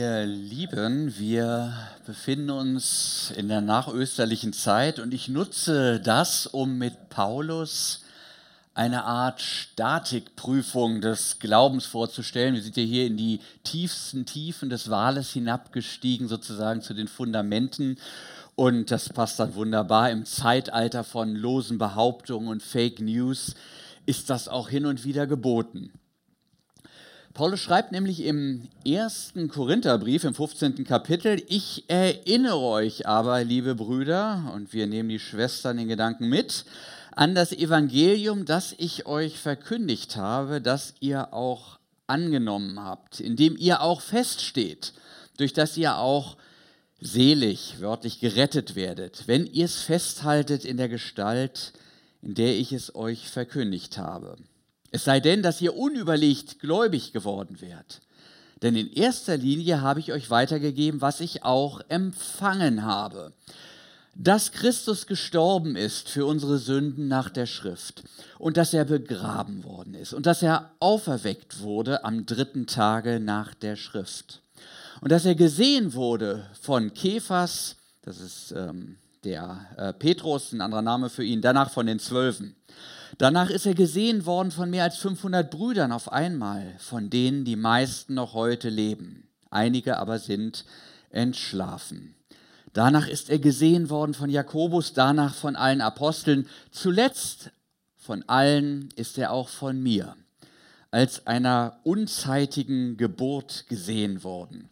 Ihr Lieben, wir befinden uns in der nachösterlichen Zeit und ich nutze das, um mit Paulus eine Art Statikprüfung des Glaubens vorzustellen. Wir sind ja hier in die tiefsten Tiefen des Wales hinabgestiegen, sozusagen zu den Fundamenten. Und das passt dann wunderbar. Im Zeitalter von losen Behauptungen und Fake News ist das auch hin und wieder geboten. Paulus schreibt nämlich im ersten Korintherbrief, im 15. Kapitel, ich erinnere euch aber, liebe Brüder, und wir nehmen die Schwestern in Gedanken mit, an das Evangelium, das ich euch verkündigt habe, das ihr auch angenommen habt, in dem ihr auch feststeht, durch das ihr auch selig, wörtlich gerettet werdet, wenn ihr es festhaltet in der Gestalt, in der ich es euch verkündigt habe. Es sei denn, dass ihr unüberlegt gläubig geworden wärt. Denn in erster Linie habe ich euch weitergegeben, was ich auch empfangen habe. Dass Christus gestorben ist für unsere Sünden nach der Schrift und dass er begraben worden ist und dass er auferweckt wurde am dritten Tage nach der Schrift und dass er gesehen wurde von Kephas, das ist ähm, der äh, Petrus, ein anderer Name für ihn, danach von den Zwölfen. Danach ist er gesehen worden von mehr als 500 Brüdern auf einmal, von denen die meisten noch heute leben. Einige aber sind entschlafen. Danach ist er gesehen worden von Jakobus, danach von allen Aposteln. Zuletzt von allen ist er auch von mir als einer unzeitigen Geburt gesehen worden.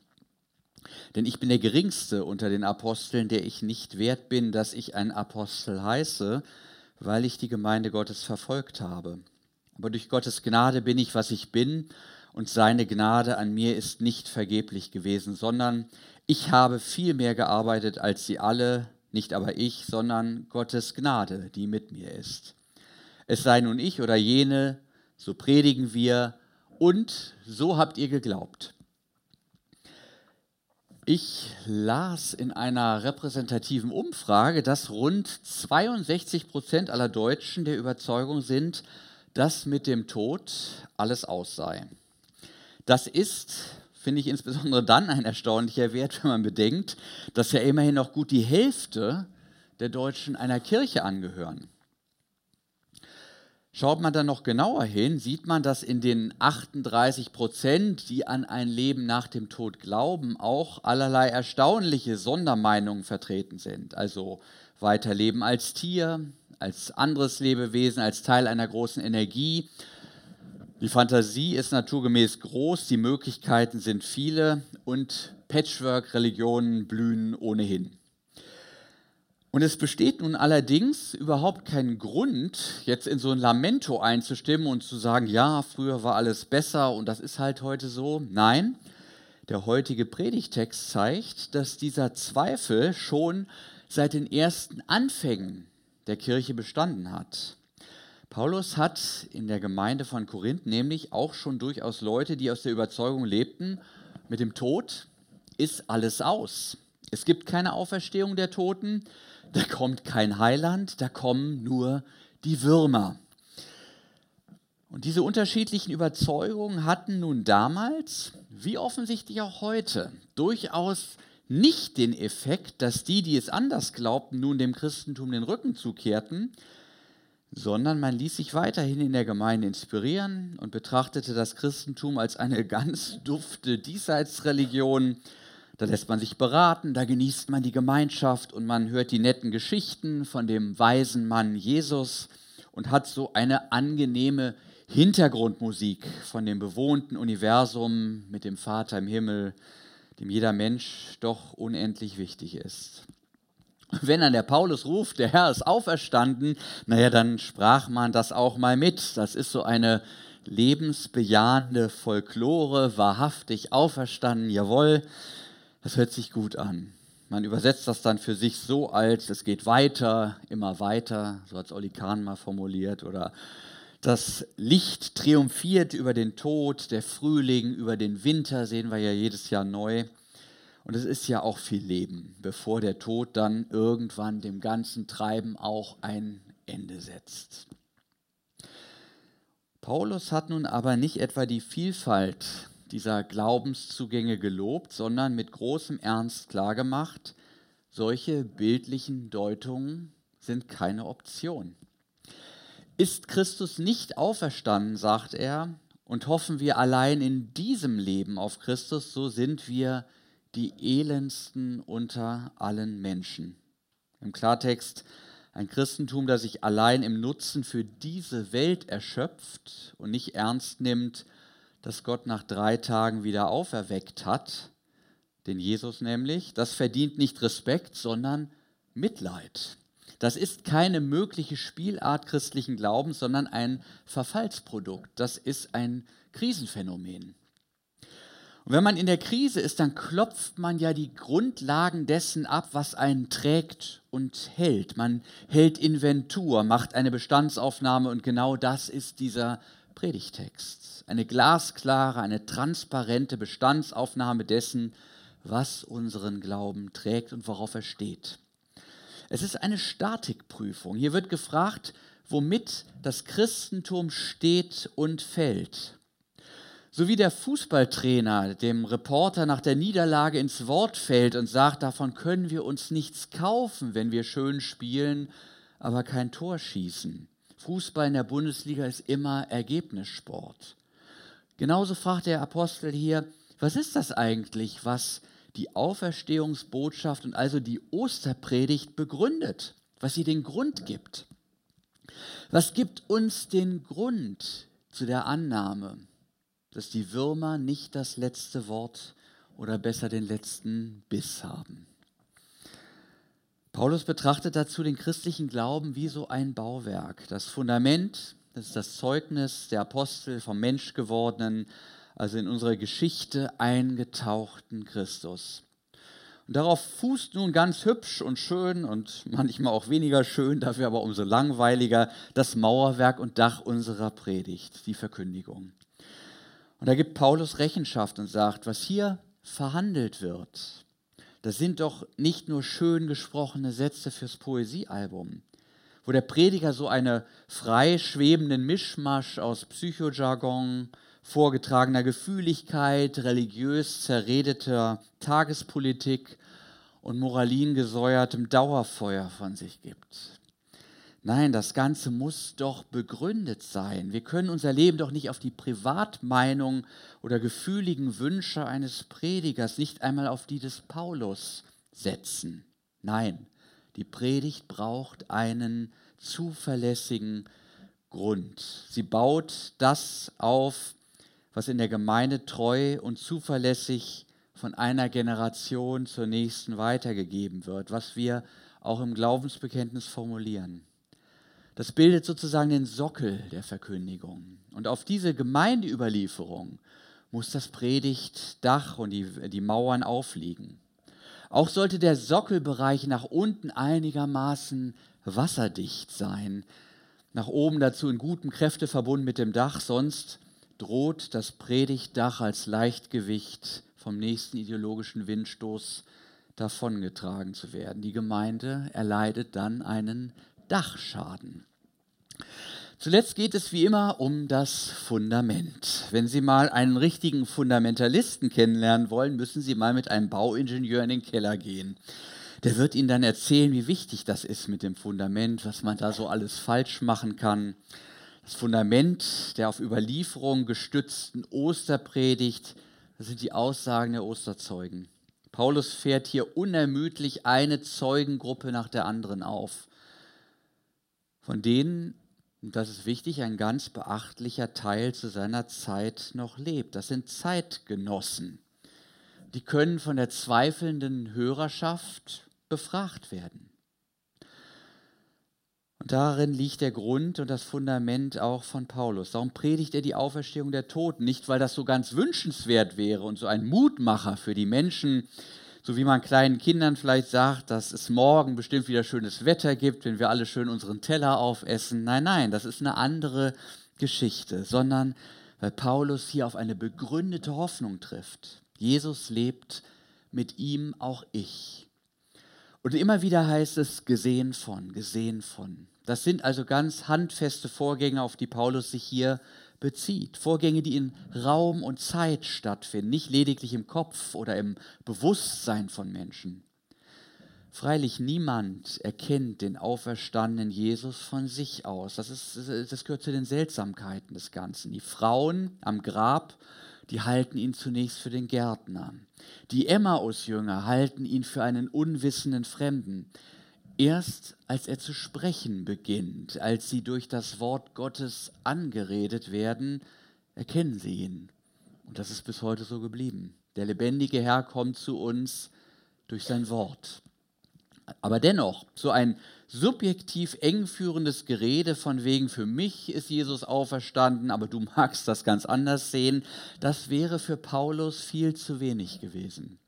Denn ich bin der geringste unter den Aposteln, der ich nicht wert bin, dass ich ein Apostel heiße, weil ich die Gemeinde Gottes verfolgt habe. Aber durch Gottes Gnade bin ich, was ich bin, und seine Gnade an mir ist nicht vergeblich gewesen, sondern ich habe viel mehr gearbeitet als sie alle, nicht aber ich, sondern Gottes Gnade, die mit mir ist. Es sei nun ich oder jene, so predigen wir, und so habt ihr geglaubt. Ich las in einer repräsentativen Umfrage, dass rund 62 Prozent aller Deutschen der Überzeugung sind, dass mit dem Tod alles aus sei. Das ist, finde ich insbesondere dann ein erstaunlicher Wert, wenn man bedenkt, dass ja immerhin noch gut die Hälfte der Deutschen einer Kirche angehören. Schaut man dann noch genauer hin, sieht man, dass in den 38 Prozent, die an ein Leben nach dem Tod glauben, auch allerlei erstaunliche Sondermeinungen vertreten sind. Also weiterleben als Tier, als anderes Lebewesen, als Teil einer großen Energie. Die Fantasie ist naturgemäß groß, die Möglichkeiten sind viele und Patchwork-Religionen blühen ohnehin. Und es besteht nun allerdings überhaupt kein Grund, jetzt in so ein Lamento einzustimmen und zu sagen, ja, früher war alles besser und das ist halt heute so. Nein, der heutige Predigtext zeigt, dass dieser Zweifel schon seit den ersten Anfängen der Kirche bestanden hat. Paulus hat in der Gemeinde von Korinth nämlich auch schon durchaus Leute, die aus der Überzeugung lebten, mit dem Tod ist alles aus. Es gibt keine Auferstehung der Toten, da kommt kein Heiland, da kommen nur die Würmer. Und diese unterschiedlichen Überzeugungen hatten nun damals, wie offensichtlich auch heute, durchaus nicht den Effekt, dass die, die es anders glaubten, nun dem Christentum den Rücken zukehrten, sondern man ließ sich weiterhin in der Gemeinde inspirieren und betrachtete das Christentum als eine ganz dufte Diesseitsreligion, da lässt man sich beraten, da genießt man die Gemeinschaft und man hört die netten Geschichten von dem weisen Mann Jesus und hat so eine angenehme Hintergrundmusik von dem bewohnten Universum mit dem Vater im Himmel, dem jeder Mensch doch unendlich wichtig ist. Wenn dann der Paulus ruft, der Herr ist auferstanden, naja, dann sprach man das auch mal mit. Das ist so eine lebensbejahende Folklore, wahrhaftig auferstanden, jawohl. Das hört sich gut an. Man übersetzt das dann für sich so als, es geht weiter, immer weiter, so hat es Olli Kahn mal formuliert, oder das Licht triumphiert über den Tod, der Frühling über den Winter sehen wir ja jedes Jahr neu. Und es ist ja auch viel Leben, bevor der Tod dann irgendwann dem ganzen Treiben auch ein Ende setzt. Paulus hat nun aber nicht etwa die Vielfalt dieser Glaubenszugänge gelobt, sondern mit großem Ernst klargemacht, solche bildlichen Deutungen sind keine Option. Ist Christus nicht auferstanden, sagt er, und hoffen wir allein in diesem Leben auf Christus, so sind wir die elendsten unter allen Menschen. Im Klartext, ein Christentum, das sich allein im Nutzen für diese Welt erschöpft und nicht ernst nimmt, dass Gott nach drei Tagen wieder auferweckt hat, den Jesus nämlich, das verdient nicht Respekt, sondern Mitleid. Das ist keine mögliche Spielart christlichen Glaubens, sondern ein Verfallsprodukt. Das ist ein Krisenphänomen. Und wenn man in der Krise ist, dann klopft man ja die Grundlagen dessen ab, was einen trägt und hält. Man hält Inventur, macht eine Bestandsaufnahme und genau das ist dieser Predigtext. Eine glasklare, eine transparente Bestandsaufnahme dessen, was unseren Glauben trägt und worauf er steht. Es ist eine Statikprüfung. Hier wird gefragt, womit das Christentum steht und fällt. So wie der Fußballtrainer dem Reporter nach der Niederlage ins Wort fällt und sagt, davon können wir uns nichts kaufen, wenn wir schön spielen, aber kein Tor schießen. Fußball in der Bundesliga ist immer Ergebnissport. Genauso fragt der Apostel hier, was ist das eigentlich, was die Auferstehungsbotschaft und also die Osterpredigt begründet, was sie den Grund gibt. Was gibt uns den Grund zu der Annahme, dass die Würmer nicht das letzte Wort oder besser den letzten Biss haben? Paulus betrachtet dazu den christlichen Glauben wie so ein Bauwerk. Das Fundament, das ist das Zeugnis der Apostel vom Menschgewordenen, also in unsere Geschichte eingetauchten Christus. Und darauf fußt nun ganz hübsch und schön und manchmal auch weniger schön, dafür aber umso langweiliger, das Mauerwerk und Dach unserer Predigt, die Verkündigung. Und da gibt Paulus Rechenschaft und sagt, was hier verhandelt wird, das sind doch nicht nur schön gesprochene Sätze fürs Poesiealbum, wo der Prediger so eine frei schwebenden Mischmasch aus Psychojargon, vorgetragener Gefühligkeit, religiös zerredeter Tagespolitik und moraliengesäuertem Dauerfeuer von sich gibt. Nein, das Ganze muss doch begründet sein. Wir können unser Leben doch nicht auf die Privatmeinung oder gefühligen Wünsche eines Predigers, nicht einmal auf die des Paulus setzen. Nein, die Predigt braucht einen zuverlässigen Grund. Sie baut das auf, was in der Gemeinde treu und zuverlässig von einer Generation zur nächsten weitergegeben wird, was wir auch im Glaubensbekenntnis formulieren. Das bildet sozusagen den Sockel der Verkündigung. Und auf diese Gemeindeüberlieferung muss das Predigtdach und die, die Mauern aufliegen. Auch sollte der Sockelbereich nach unten einigermaßen wasserdicht sein. Nach oben dazu in gutem Kräfteverbund mit dem Dach, sonst droht das Predigtdach als Leichtgewicht vom nächsten ideologischen Windstoß davongetragen zu werden. Die Gemeinde erleidet dann einen Dachschaden. Zuletzt geht es wie immer um das Fundament. Wenn Sie mal einen richtigen Fundamentalisten kennenlernen wollen, müssen Sie mal mit einem Bauingenieur in den Keller gehen. Der wird Ihnen dann erzählen, wie wichtig das ist mit dem Fundament, was man da so alles falsch machen kann. Das Fundament der auf Überlieferung gestützten Osterpredigt, das sind die Aussagen der Osterzeugen. Paulus fährt hier unermüdlich eine Zeugengruppe nach der anderen auf, von denen, und das ist wichtig, ein ganz beachtlicher Teil zu seiner Zeit noch lebt. Das sind Zeitgenossen. Die können von der zweifelnden Hörerschaft befragt werden. Und darin liegt der Grund und das Fundament auch von Paulus. Darum predigt er die Auferstehung der Toten. Nicht, weil das so ganz wünschenswert wäre und so ein Mutmacher für die Menschen, so wie man kleinen Kindern vielleicht sagt, dass es morgen bestimmt wieder schönes Wetter gibt, wenn wir alle schön unseren Teller aufessen. Nein, nein, das ist eine andere Geschichte, sondern weil Paulus hier auf eine begründete Hoffnung trifft. Jesus lebt, mit ihm auch ich. Und immer wieder heißt es gesehen von, gesehen von. Das sind also ganz handfeste Vorgänge, auf die Paulus sich hier bezieht. Vorgänge, die in Raum und Zeit stattfinden, nicht lediglich im Kopf oder im Bewusstsein von Menschen. Freilich niemand erkennt den auferstandenen Jesus von sich aus. Das, ist, das gehört zu den Seltsamkeiten des Ganzen. Die Frauen am Grab, die halten ihn zunächst für den Gärtner. Die Emmaus-Jünger halten ihn für einen unwissenden Fremden. Erst als er zu sprechen beginnt, als sie durch das Wort Gottes angeredet werden, erkennen sie ihn. Und das ist bis heute so geblieben. Der lebendige Herr kommt zu uns durch sein Wort. Aber dennoch, so ein subjektiv eng führendes Gerede von wegen, für mich ist Jesus auferstanden, aber du magst das ganz anders sehen, das wäre für Paulus viel zu wenig gewesen.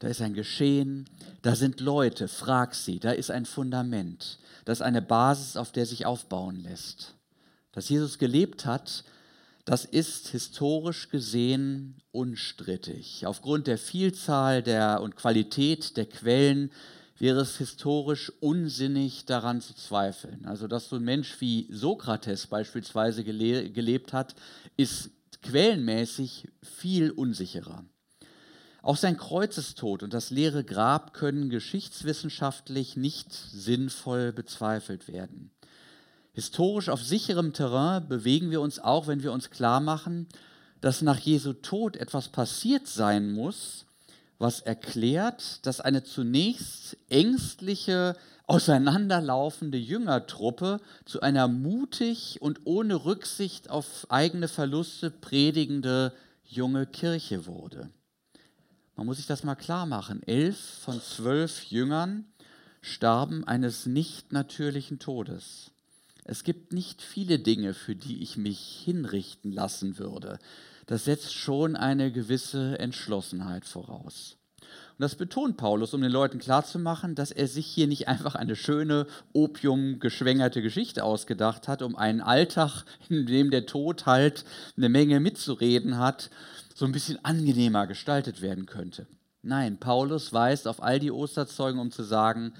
Da ist ein Geschehen, da sind Leute, frag sie, da ist ein Fundament, das ist eine Basis, auf der sich aufbauen lässt. Dass Jesus gelebt hat, das ist historisch gesehen unstrittig. Aufgrund der Vielzahl der und Qualität der Quellen, wäre es historisch unsinnig daran zu zweifeln. Also dass so ein Mensch wie Sokrates beispielsweise gele gelebt hat, ist quellenmäßig viel unsicherer. Auch sein Kreuzestod und das leere Grab können geschichtswissenschaftlich nicht sinnvoll bezweifelt werden. Historisch auf sicherem Terrain bewegen wir uns auch, wenn wir uns klar machen, dass nach Jesu Tod etwas passiert sein muss, was erklärt, dass eine zunächst ängstliche, auseinanderlaufende Jüngertruppe zu einer mutig und ohne Rücksicht auf eigene Verluste predigende junge Kirche wurde. Man muss sich das mal klar machen. Elf von zwölf Jüngern starben eines nicht natürlichen Todes. Es gibt nicht viele Dinge, für die ich mich hinrichten lassen würde das setzt schon eine gewisse Entschlossenheit voraus. Und das betont Paulus, um den Leuten klarzumachen, dass er sich hier nicht einfach eine schöne, opiumgeschwängerte Geschichte ausgedacht hat, um einen Alltag, in dem der Tod halt eine Menge mitzureden hat, so ein bisschen angenehmer gestaltet werden könnte. Nein, Paulus weist auf all die Osterzeugen, um zu sagen,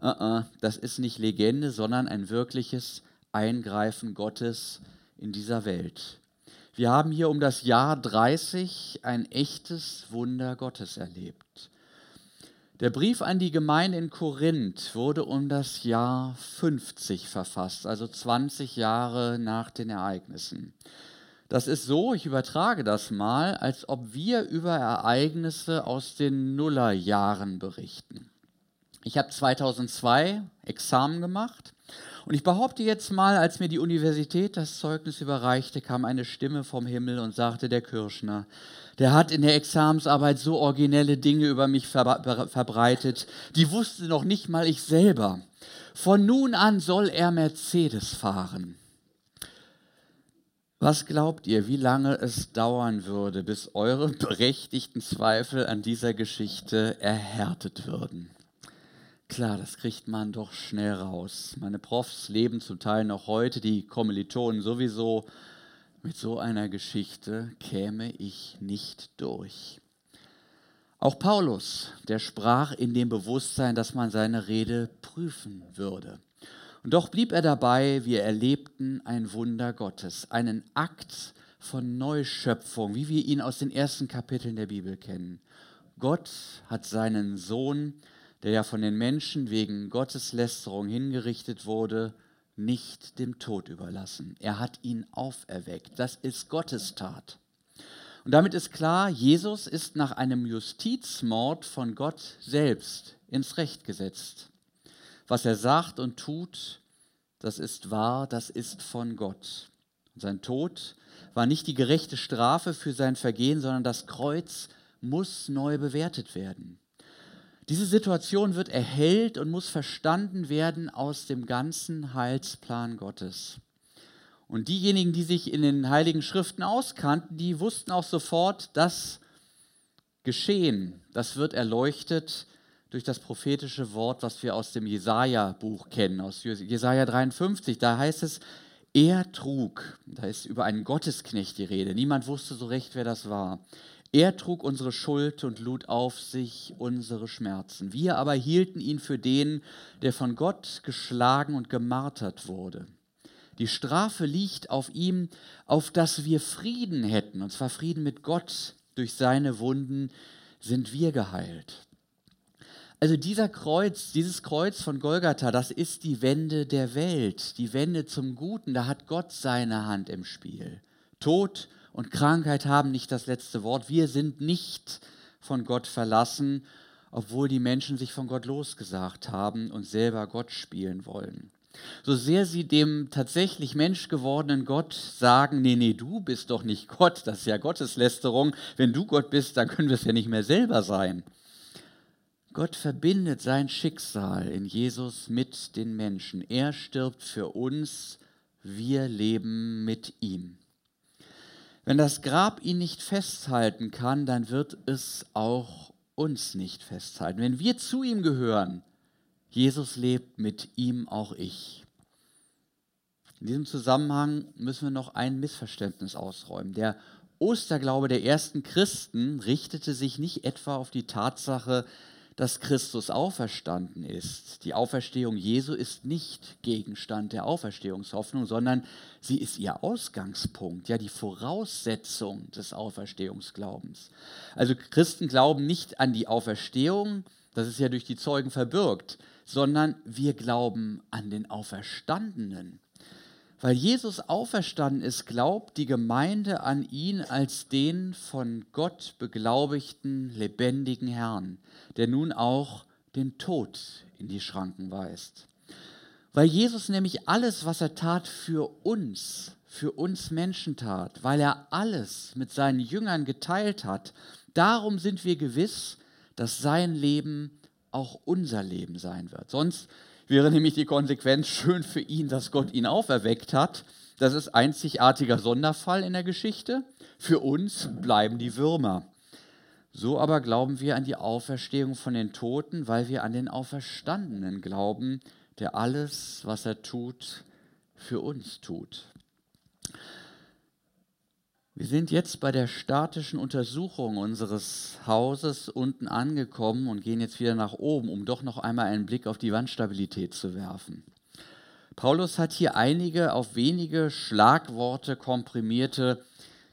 uh -uh, das ist nicht Legende, sondern ein wirkliches Eingreifen Gottes in dieser Welt. Wir haben hier um das Jahr 30 ein echtes Wunder Gottes erlebt. Der Brief an die Gemeinde in Korinth wurde um das Jahr 50 verfasst, also 20 Jahre nach den Ereignissen. Das ist so, ich übertrage das mal, als ob wir über Ereignisse aus den Nullerjahren berichten. Ich habe 2002 Examen gemacht und ich behaupte jetzt mal, als mir die Universität das Zeugnis überreichte, kam eine Stimme vom Himmel und sagte, der Kirschner, der hat in der Examensarbeit so originelle Dinge über mich verbreitet, die wusste noch nicht mal ich selber. Von nun an soll er Mercedes fahren. Was glaubt ihr, wie lange es dauern würde, bis eure berechtigten Zweifel an dieser Geschichte erhärtet würden? Klar, das kriegt man doch schnell raus. Meine Profs leben zum Teil noch heute, die Kommilitonen sowieso. Mit so einer Geschichte käme ich nicht durch. Auch Paulus, der sprach in dem Bewusstsein, dass man seine Rede prüfen würde. Und doch blieb er dabei, wir erlebten ein Wunder Gottes, einen Akt von Neuschöpfung, wie wir ihn aus den ersten Kapiteln der Bibel kennen. Gott hat seinen Sohn der ja von den Menschen wegen Gotteslästerung hingerichtet wurde, nicht dem Tod überlassen. Er hat ihn auferweckt. Das ist Gottes Tat. Und damit ist klar, Jesus ist nach einem Justizmord von Gott selbst ins Recht gesetzt. Was er sagt und tut, das ist wahr, das ist von Gott. Und sein Tod war nicht die gerechte Strafe für sein Vergehen, sondern das Kreuz muss neu bewertet werden. Diese Situation wird erhellt und muss verstanden werden aus dem ganzen Heilsplan Gottes. Und diejenigen, die sich in den heiligen Schriften auskannten, die wussten auch sofort, dass Geschehen, das wird erleuchtet durch das prophetische Wort, was wir aus dem Jesaja-Buch kennen, aus Jesaja 53. Da heißt es, er trug, da ist über einen Gottesknecht die Rede. Niemand wusste so recht, wer das war. Er trug unsere Schuld und lud auf sich unsere Schmerzen. Wir aber hielten ihn für den, der von Gott geschlagen und gemartert wurde. Die Strafe liegt auf ihm, auf dass wir Frieden hätten, und zwar Frieden mit Gott. Durch seine Wunden sind wir geheilt. Also dieser Kreuz, dieses Kreuz von Golgatha, das ist die Wende der Welt, die Wende zum Guten. Da hat Gott seine Hand im Spiel. Tod und Krankheit haben nicht das letzte Wort. Wir sind nicht von Gott verlassen, obwohl die Menschen sich von Gott losgesagt haben und selber Gott spielen wollen. So sehr sie dem tatsächlich menschgewordenen Gott sagen, nee, nee, du bist doch nicht Gott, das ist ja Gotteslästerung, wenn du Gott bist, dann können wir es ja nicht mehr selber sein. Gott verbindet sein Schicksal in Jesus mit den Menschen. Er stirbt für uns, wir leben mit ihm. Wenn das Grab ihn nicht festhalten kann, dann wird es auch uns nicht festhalten. Wenn wir zu ihm gehören, Jesus lebt mit ihm auch ich. In diesem Zusammenhang müssen wir noch ein Missverständnis ausräumen. Der Osterglaube der ersten Christen richtete sich nicht etwa auf die Tatsache, dass Christus auferstanden ist. Die Auferstehung Jesu ist nicht Gegenstand der Auferstehungshoffnung, sondern sie ist ihr Ausgangspunkt, ja die Voraussetzung des Auferstehungsglaubens. Also Christen glauben nicht an die Auferstehung, das ist ja durch die Zeugen verbürgt, sondern wir glauben an den Auferstandenen. Weil Jesus auferstanden ist, glaubt die Gemeinde an ihn als den von Gott beglaubigten, lebendigen Herrn, der nun auch den Tod in die Schranken weist. Weil Jesus nämlich alles, was er tat, für uns, für uns Menschen tat, weil er alles mit seinen Jüngern geteilt hat, darum sind wir gewiss, dass sein Leben auch unser Leben sein wird. Sonst wäre nämlich die Konsequenz schön für ihn, dass Gott ihn auferweckt hat. Das ist einzigartiger Sonderfall in der Geschichte. Für uns bleiben die Würmer. So aber glauben wir an die Auferstehung von den Toten, weil wir an den Auferstandenen glauben, der alles, was er tut, für uns tut. Wir sind jetzt bei der statischen Untersuchung unseres Hauses unten angekommen und gehen jetzt wieder nach oben, um doch noch einmal einen Blick auf die Wandstabilität zu werfen. Paulus hat hier einige auf wenige Schlagworte komprimierte,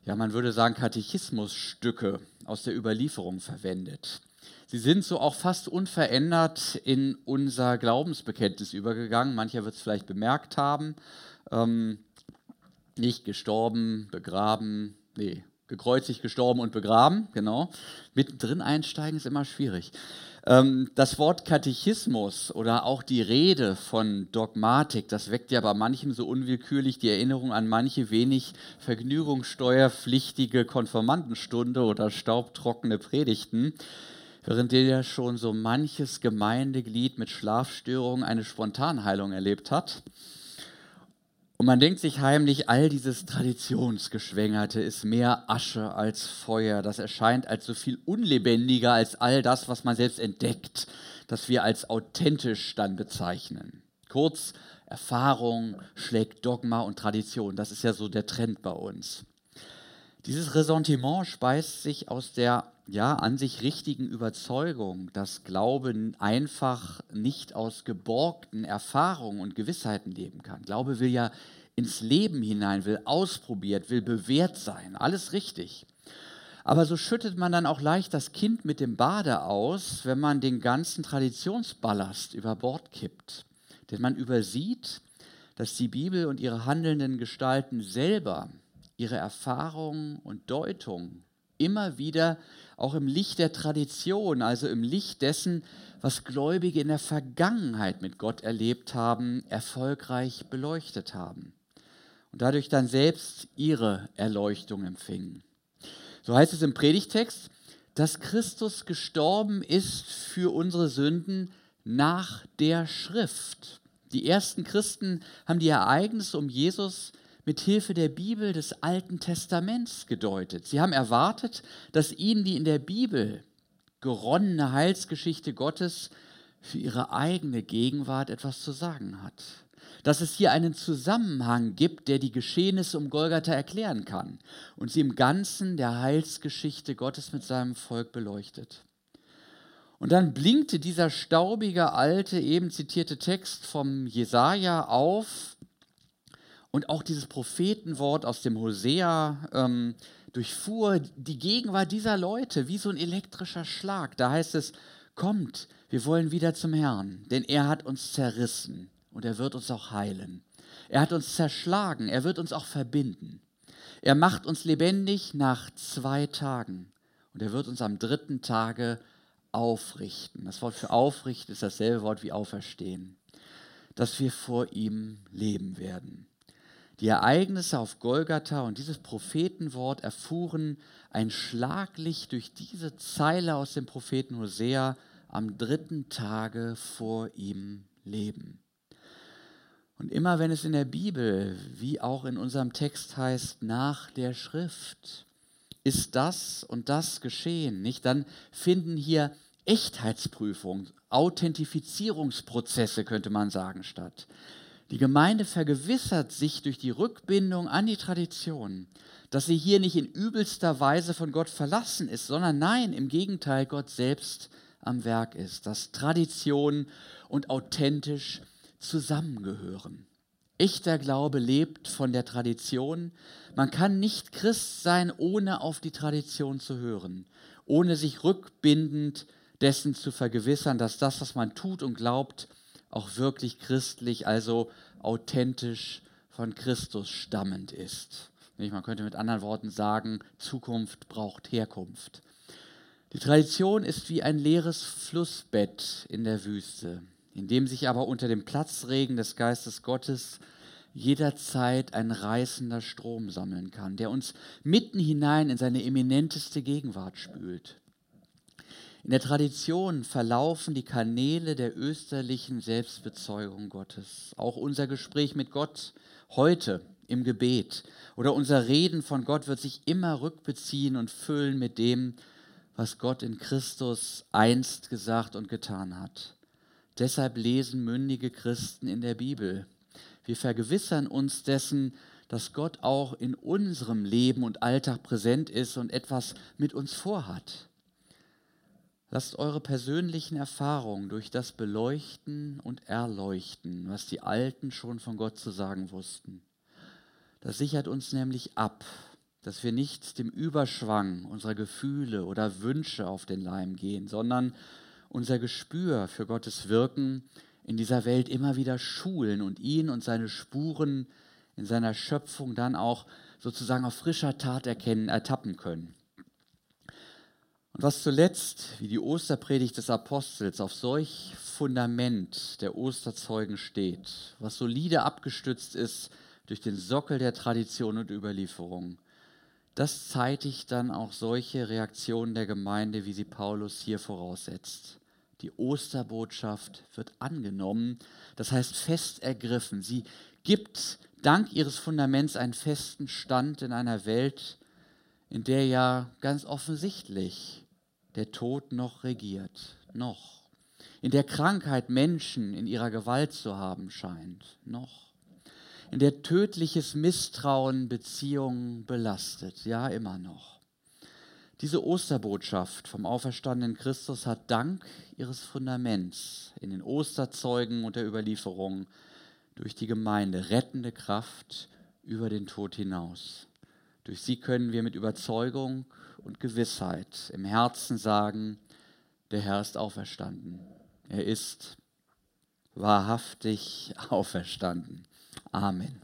ja man würde sagen Katechismusstücke aus der Überlieferung verwendet. Sie sind so auch fast unverändert in unser Glaubensbekenntnis übergegangen. Mancher wird es vielleicht bemerkt haben. Ähm, nicht gestorben, begraben, nee, gekreuzigt, gestorben und begraben, genau. Mittendrin einsteigen ist immer schwierig. Ähm, das Wort Katechismus oder auch die Rede von Dogmatik, das weckt ja bei manchem so unwillkürlich die Erinnerung an manche wenig vergnügungssteuerpflichtige Konformantenstunde oder staubtrockene Predigten, während der ja schon so manches Gemeindeglied mit Schlafstörungen eine Spontanheilung erlebt hat. Und man denkt sich heimlich, all dieses Traditionsgeschwängerte ist mehr Asche als Feuer. Das erscheint als so viel unlebendiger als all das, was man selbst entdeckt, das wir als authentisch dann bezeichnen. Kurz, Erfahrung schlägt Dogma und Tradition. Das ist ja so der Trend bei uns. Dieses Ressentiment speist sich aus der ja, an sich richtigen Überzeugung, dass Glauben einfach nicht aus geborgten Erfahrungen und Gewissheiten leben kann. Glaube will ja ins Leben hinein, will ausprobiert, will bewährt sein. Alles richtig. Aber so schüttet man dann auch leicht das Kind mit dem Bade aus, wenn man den ganzen Traditionsballast über Bord kippt. Denn man übersieht, dass die Bibel und ihre handelnden Gestalten selber ihre Erfahrungen und Deutungen immer wieder auch im Licht der Tradition, also im Licht dessen, was Gläubige in der Vergangenheit mit Gott erlebt haben, erfolgreich beleuchtet haben und dadurch dann selbst ihre Erleuchtung empfingen. So heißt es im Predigtext, dass Christus gestorben ist für unsere Sünden nach der Schrift. Die ersten Christen haben die Ereignisse um Jesus mit Hilfe der Bibel des Alten Testaments gedeutet. Sie haben erwartet, dass ihnen die in der Bibel geronnene Heilsgeschichte Gottes für ihre eigene Gegenwart etwas zu sagen hat. Dass es hier einen Zusammenhang gibt, der die Geschehnisse um Golgatha erklären kann und sie im Ganzen der Heilsgeschichte Gottes mit seinem Volk beleuchtet. Und dann blinkte dieser staubige, alte, eben zitierte Text vom Jesaja auf Und auch dieses Prophetenwort aus dem Hosea ähm, durchfuhr die Gegenwart dieser Leute wie so ein elektrischer Schlag. Da heißt es, kommt, wir wollen wieder zum Herrn, denn er hat uns zerrissen und er wird uns auch heilen. Er hat uns zerschlagen, er wird uns auch verbinden. Er macht uns lebendig nach zwei Tagen und er wird uns am dritten Tage aufrichten. Das Wort für aufrichten ist dasselbe Wort wie auferstehen, dass wir vor ihm leben werden. Die Ereignisse auf Golgatha und dieses Prophetenwort erfuhren ein Schlaglicht durch diese Zeile aus dem Propheten Hosea am dritten Tage vor ihm leben. Und immer wenn es in der Bibel, wie auch in unserem Text heißt, nach der Schrift, ist das und das geschehen, nicht? Dann finden hier Echtheitsprüfungen, Authentifizierungsprozesse, könnte man sagen, statt. Die Gemeinde vergewissert sich durch die Rückbindung an die Tradition, dass sie hier nicht in übelster Weise von Gott verlassen ist, sondern nein, im Gegenteil, Gott selbst am Werk ist, dass Tradition und authentisch zusammengehören. Echter Glaube lebt von der Tradition. Man kann nicht Christ sein, ohne auf die Tradition zu hören, ohne sich rückbindend dessen zu vergewissern, dass das, was man tut und glaubt, auch wirklich christlich, also authentisch von Christus stammend ist. Man könnte mit anderen Worten sagen, Zukunft braucht Herkunft. Die Tradition ist wie ein leeres Flussbett in der Wüste, in dem sich aber unter dem Platzregen des Geistes Gottes jederzeit ein reißender Strom sammeln kann, der uns mitten hinein in seine eminenteste Gegenwart spült. In der Tradition verlaufen die Kanäle der österlichen Selbstbezeugung Gottes. Auch unser Gespräch mit Gott heute im Gebet oder unser Reden von Gott wird sich immer rückbeziehen und füllen mit dem, was Gott in Christus einst gesagt und getan hat. Deshalb lesen mündige Christen in der Bibel. Wir vergewissern uns dessen, dass Gott auch in unserem Leben und Alltag präsent ist und etwas mit uns vorhat. Lasst eure persönlichen Erfahrungen durch das Beleuchten und Erleuchten, was die Alten schon von Gott zu sagen wussten. Das sichert uns nämlich ab, dass wir nicht dem Überschwang unserer Gefühle oder Wünsche auf den Leim gehen, sondern unser Gespür für Gottes Wirken in dieser Welt immer wieder schulen und ihn und seine Spuren in seiner Schöpfung dann auch sozusagen auf frischer Tat erkennen, ertappen können. Und was zuletzt, wie die Osterpredigt des Apostels, auf solch Fundament der Osterzeugen steht, was solide abgestützt ist durch den Sockel der Tradition und Überlieferung, das zeitigt dann auch solche Reaktionen der Gemeinde, wie sie Paulus hier voraussetzt. Die Osterbotschaft wird angenommen, das heißt fest ergriffen. Sie gibt dank ihres Fundaments einen festen Stand in einer Welt, in der ja ganz offensichtlich der Tod noch regiert, noch. In der Krankheit Menschen in ihrer Gewalt zu haben scheint, noch. In der tödliches Misstrauen Beziehungen belastet, ja immer noch. Diese Osterbotschaft vom auferstandenen Christus hat dank ihres Fundaments in den Osterzeugen und der Überlieferung durch die Gemeinde rettende Kraft über den Tod hinaus. Durch sie können wir mit Überzeugung und Gewissheit im Herzen sagen, der Herr ist auferstanden. Er ist wahrhaftig auferstanden. Amen.